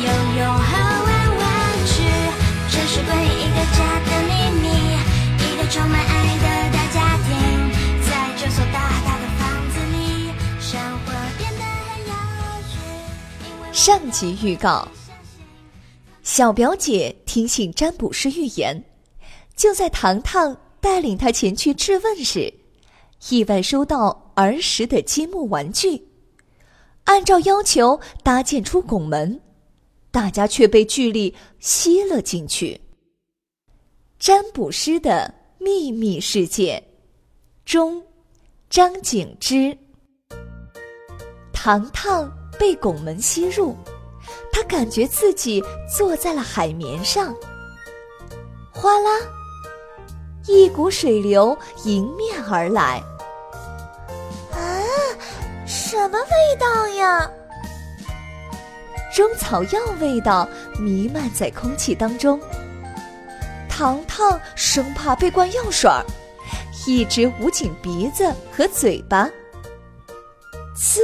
游泳和玩玩具，这是关于一个家的秘密，一个充满爱的大家庭，在这所大大的房子里，生活变得很有趣。上集预告：小表姐听信占卜师预言，就在糖糖带领她前去质问时，意外收到儿时的积木玩具，按照要求搭建出拱门。大家却被巨力吸了进去。占卜师的秘密世界中，张景之。糖糖被拱门吸入，他感觉自己坐在了海绵上。哗啦，一股水流迎面而来。啊，什么味道呀？中草药味道弥漫在空气当中，糖糖生怕被灌药水儿，一直捂紧鼻子和嘴巴。呲！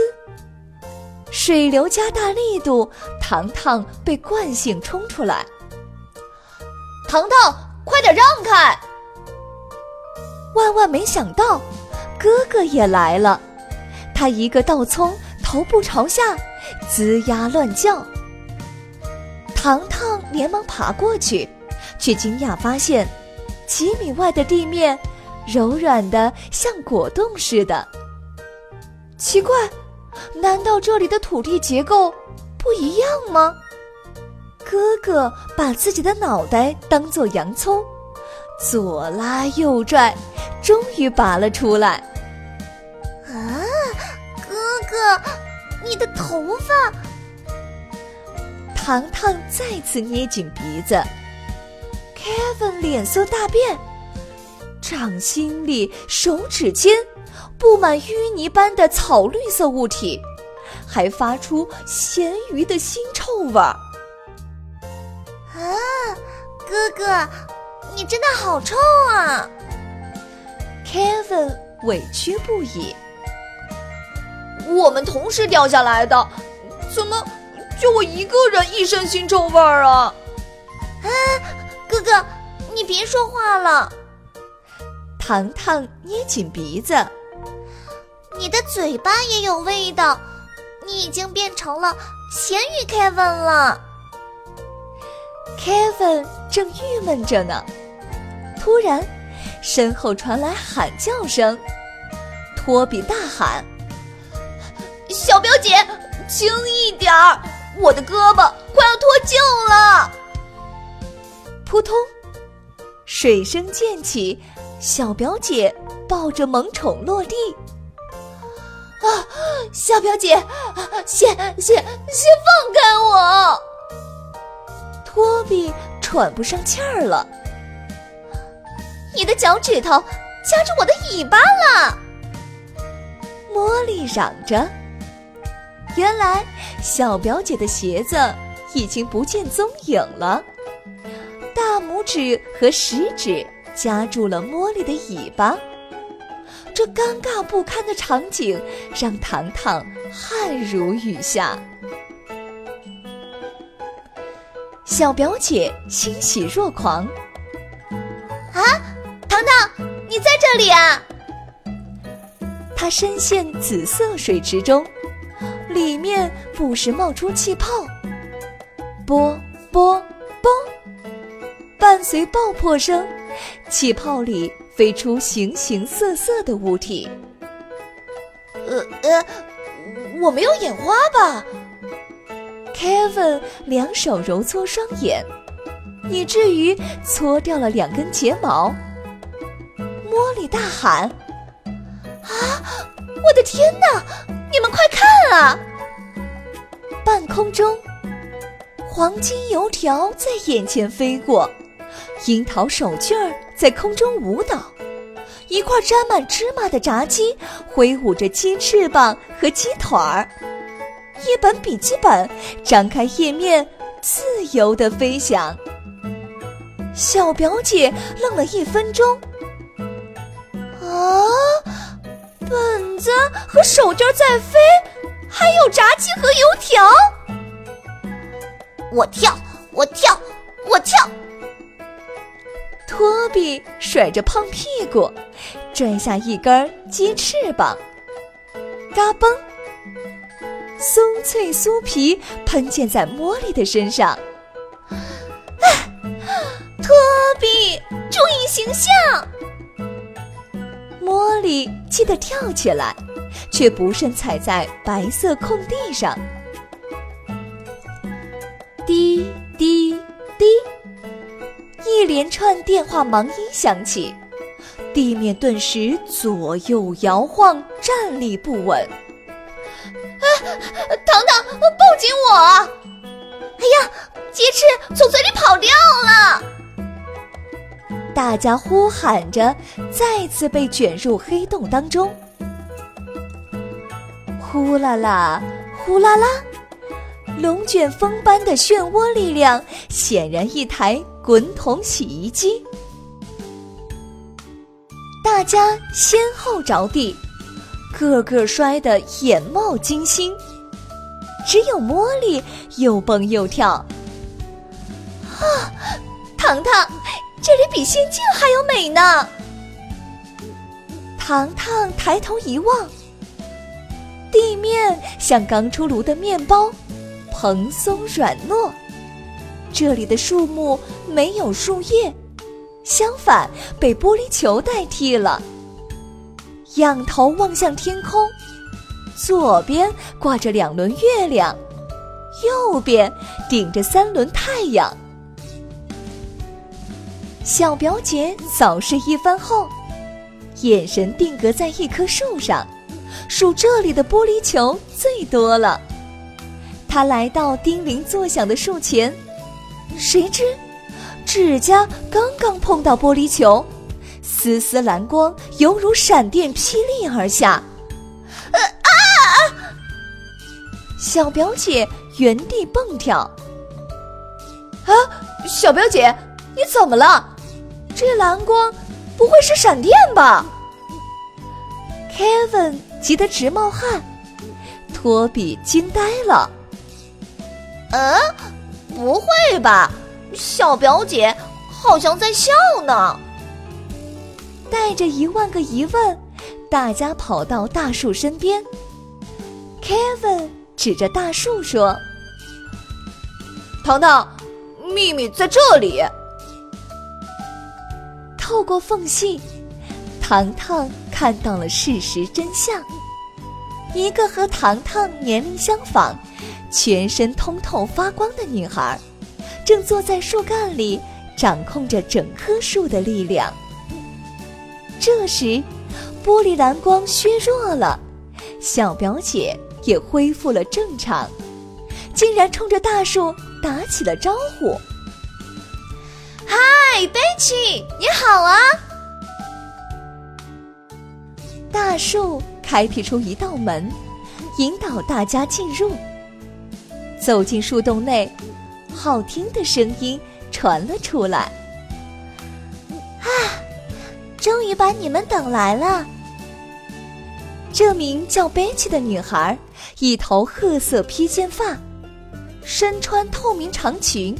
水流加大力度，糖糖被惯性冲出来。糖糖，快点让开！万万没想到，哥哥也来了，他一个倒葱，头部朝下。龇牙乱叫，糖糖连忙爬过去，却惊讶发现，几米外的地面柔软的像果冻似的。奇怪，难道这里的土地结构不一样吗？哥哥把自己的脑袋当做洋葱，左拉右拽，终于拔了出来。啊，哥哥！你的头发，糖糖再次捏紧鼻子。Kevin 脸色大变，掌心里、手指间布满淤泥般的草绿色物体，还发出咸鱼的腥臭味儿。啊，哥哥，你真的好臭啊！Kevin 委屈不已。我们同时掉下来的，怎么就我一个人一身腥臭味儿啊？啊，哥哥，你别说话了。糖糖捏紧鼻子，你的嘴巴也有味道，你已经变成了咸鱼 Kevin 了。Kevin 正郁闷着呢，突然，身后传来喊叫声，托比大喊。小表姐，轻一点儿，我的胳膊快要脱臼了。扑通，水声溅起，小表姐抱着萌宠落地。啊，小表姐，先先先放开我！托比喘不上气儿了。你的脚趾头夹住我的尾巴了！茉莉嚷着。原来，小表姐的鞋子已经不见踪影了，大拇指和食指夹住了茉莉的尾巴。这尴尬不堪的场景让糖糖汗如雨下。小表姐欣喜若狂：“啊，糖糖，你在这里啊！”她深陷紫色水池中。里面不时冒出气泡，啵啵啵，伴随爆破声，气泡里飞出形形色色的物体。呃呃，我没有眼花吧？Kevin 两手揉搓双眼，以至于搓掉了两根睫毛。茉莉大喊：“啊，我的天哪！”你们快看啊！半空中，黄金油条在眼前飞过，樱桃手绢儿在空中舞蹈，一块沾满芝麻的炸鸡挥舞着鸡翅膀和鸡腿儿，一本笔记本张开页面，自由地飞翔。小表姐愣了一分钟，和手绢在飞，还有炸鸡和油条。我跳，我跳，我跳！托比甩着胖屁股，拽下一根鸡翅膀，嘎嘣！松脆酥皮喷溅在茉莉的身上。托比注意形象！茉莉气得跳起来，却不慎踩在白色空地上。滴滴滴，一连串电话忙音响起，地面顿时左右摇晃，站立不稳。啊，糖糖，抱紧我！哎呀，鸡翅从嘴里跑掉了！大家呼喊着，再次被卷入黑洞当中。呼啦啦，呼啦啦，龙卷风般的漩涡力量，显然一台滚筒洗衣机。大家先后着地，个个摔得眼冒金星，只有茉莉又蹦又跳。啊，糖糖！这里比仙境还要美呢！糖糖抬头一望，地面像刚出炉的面包，蓬松软糯。这里的树木没有树叶，相反被玻璃球代替了。仰头望向天空，左边挂着两轮月亮，右边顶着三轮太阳。小表姐扫视一番后，眼神定格在一棵树上，数这里的玻璃球最多了。她来到叮铃作响的树前，谁知指甲刚刚碰到玻璃球，丝丝蓝光犹如闪电霹雳而下。呃啊！小表姐原地蹦跳。啊，小表姐，你怎么了？这蓝光不会是闪电吧？Kevin 急得直冒汗，托比惊呆了。嗯，不会吧？小表姐好像在笑呢。带着一万个疑问，大家跑到大树身边。Kevin 指着大树说：“糖糖，秘密在这里。”透过缝隙，糖糖看到了事实真相：一个和糖糖年龄相仿、全身通透发光的女孩，正坐在树干里，掌控着整棵树的力量。这时，玻璃蓝光削弱了，小表姐也恢复了正常，竟然冲着大树打起了招呼。嗨，贝奇，你好啊！大树开辟出一道门，引导大家进入。走进树洞内，好听的声音传了出来。啊，终于把你们等来了！这名叫贝奇的女孩，一头褐色披肩发，身穿透明长裙。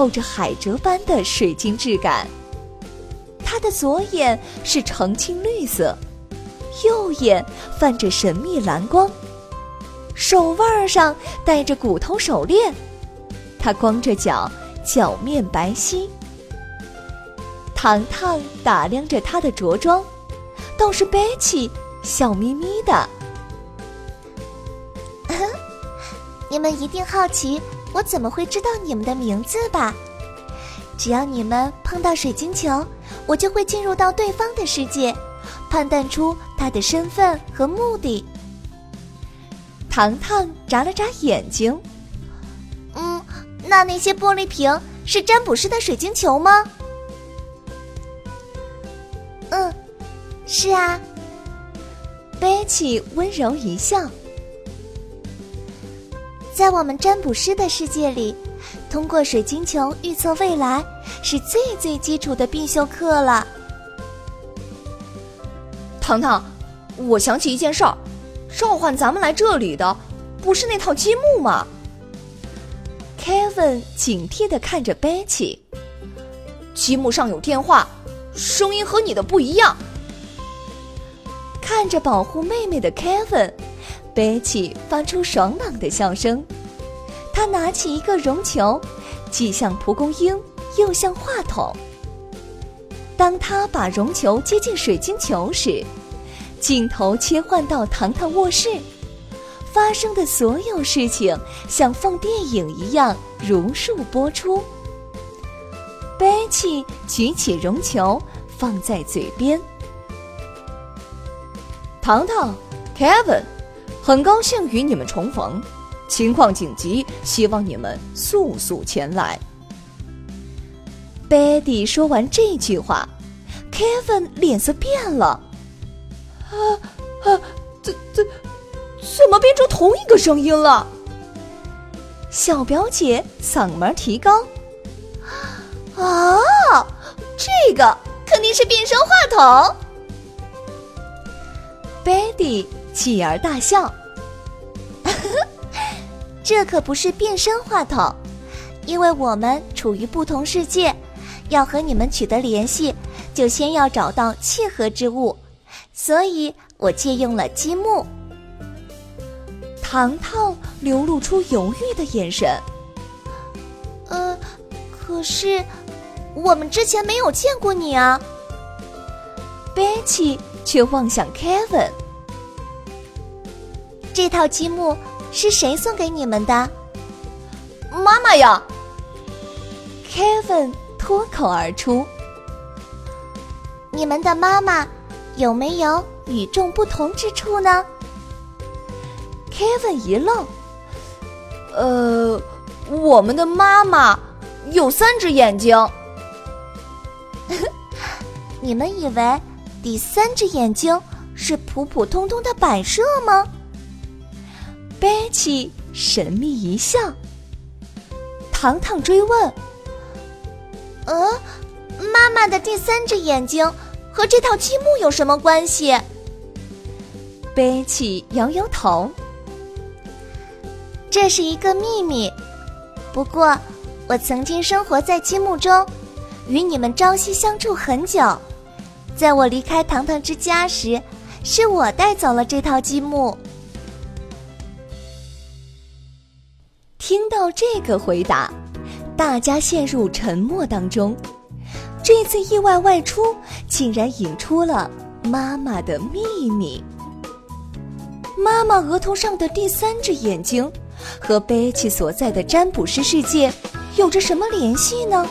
透着海蜇般的水晶质感。他的左眼是澄清绿色，右眼泛着神秘蓝光，手腕上戴着骨头手链。他光着脚，脚面白皙。糖糖打量着他的着装，倒是贝奇笑眯眯的。你们一定好奇。我怎么会知道你们的名字吧？只要你们碰到水晶球，我就会进入到对方的世界，判断出他的身份和目的。糖糖眨了眨眼睛，嗯，那那些玻璃瓶是占卜师的水晶球吗？嗯，是啊。贝奇温柔一笑。在我们占卜师的世界里，通过水晶球预测未来是最最基础的必修课了。糖糖，我想起一件事儿，召唤咱们来这里的不是那套积木吗？Kevin 警惕的看着贝奇，积木上有电话，声音和你的不一样。看着保护妹妹的 Kevin，贝奇发出爽朗的笑声。他拿起一个绒球，既像蒲公英，又像话筒。当他把绒球接近水晶球时，镜头切换到糖糖卧室，发生的所有事情像放电影一样如数播出。贝奇举起绒球，放在嘴边。糖糖，Kevin，很高兴与你们重逢。情况紧急，希望你们速速前来。贝蒂说完这句话，Kevin 脸色变了。啊啊，怎怎怎么变成同一个声音了？小表姐嗓门提高。啊，这个肯定是变声话筒。贝蒂继而大笑，这可不是变身话筒，因为我们处于不同世界，要和你们取得联系，就先要找到契合之物，所以我借用了积木。糖糖流露出犹豫的眼神。呃，可是我们之前没有见过你啊，贝奇。却望向 Kevin，这套积木是谁送给你们的？妈妈呀！Kevin 脱口而出。你们的妈妈有没有与众不同之处呢？Kevin 一愣。呃，我们的妈妈有三只眼睛。你们以为？第三只眼睛是普普通通的摆设吗？贝奇神秘一笑。糖糖追问：“呃，妈妈的第三只眼睛和这套积木有什么关系？”贝奇摇摇头：“这是一个秘密。不过，我曾经生活在积木中，与你们朝夕相处很久。”在我离开糖糖之家时，是我带走了这套积木。听到这个回答，大家陷入沉默当中。这次意外外出，竟然引出了妈妈的秘密。妈妈额头上的第三只眼睛，和贝奇所在的占卜师世界，有着什么联系呢？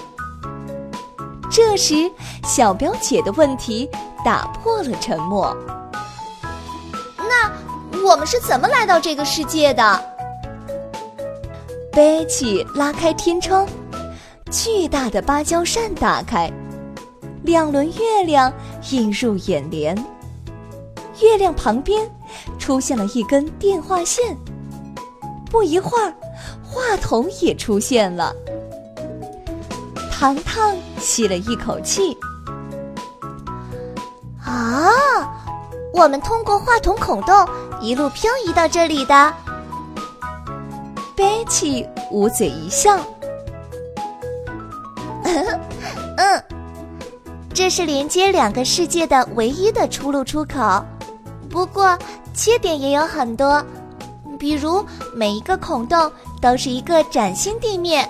这时，小表姐的问题打破了沉默。那我们是怎么来到这个世界的？贝奇拉开天窗，巨大的芭蕉扇打开，两轮月亮映入眼帘。月亮旁边出现了一根电话线。不一会儿，话筒也出现了。糖糖吸了一口气。啊，我们通过话筒孔洞一路漂移到这里的。贝奇捂嘴一笑。嗯，这是连接两个世界的唯一的出路出口。不过缺点也有很多，比如每一个孔洞都是一个崭新地面。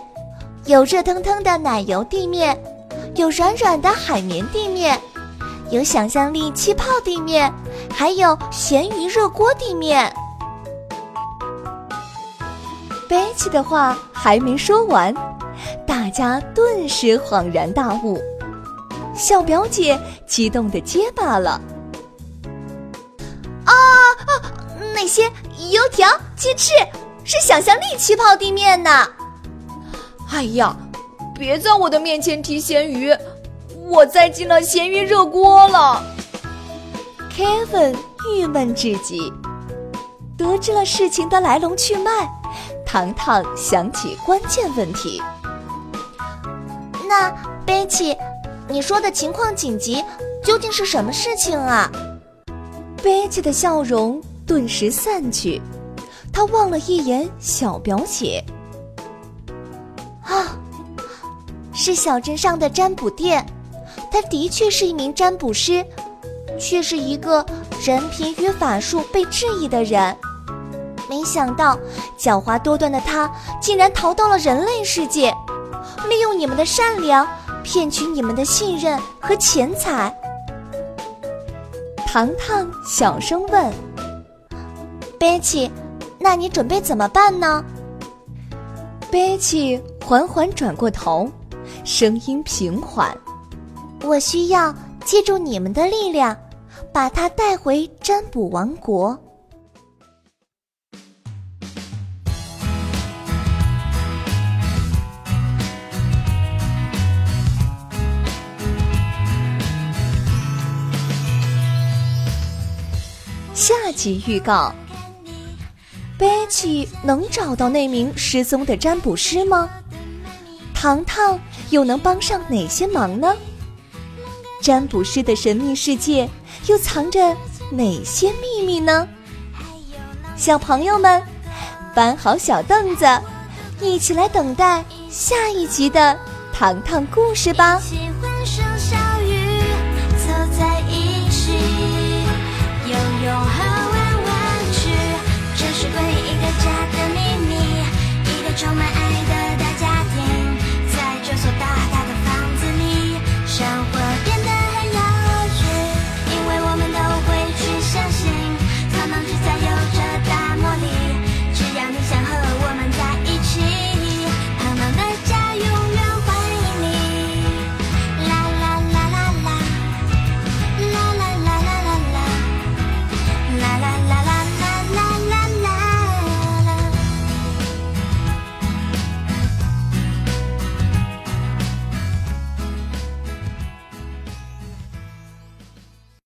有热腾腾的奶油地面，有软软的海绵地面，有想象力气泡地面，还有咸鱼热锅地面。贝奇的话还没说完，大家顿时恍然大悟。小表姐激动的结巴了：“啊啊！那些油条、鸡翅是想象力气泡地面呢！”哎呀，别在我的面前提咸鱼，我栽进了咸鱼热锅了。Kevin 郁闷至极。得知了事情的来龙去脉，糖糖想起关键问题。那贝奇，你说的情况紧急，究竟是什么事情啊？贝奇的笑容顿时散去，他望了一眼小表姐。啊，是小镇上的占卜店，他的确是一名占卜师，却是一个人品与法术被质疑的人。没想到，狡猾多端的他竟然逃到了人类世界，利用你们的善良骗取你们的信任和钱财。糖糖小声问：“贝奇，那你准备怎么办呢？”贝奇缓缓转过头，声音平缓：“我需要借助你们的力量，把他带回占卜王国。”集预告：贝奇能找到那名失踪的占卜师吗？糖糖又能帮上哪些忙呢？占卜师的神秘世界又藏着哪些秘密呢？小朋友们，搬好小凳子，一起来等待下一集的糖糖故事吧。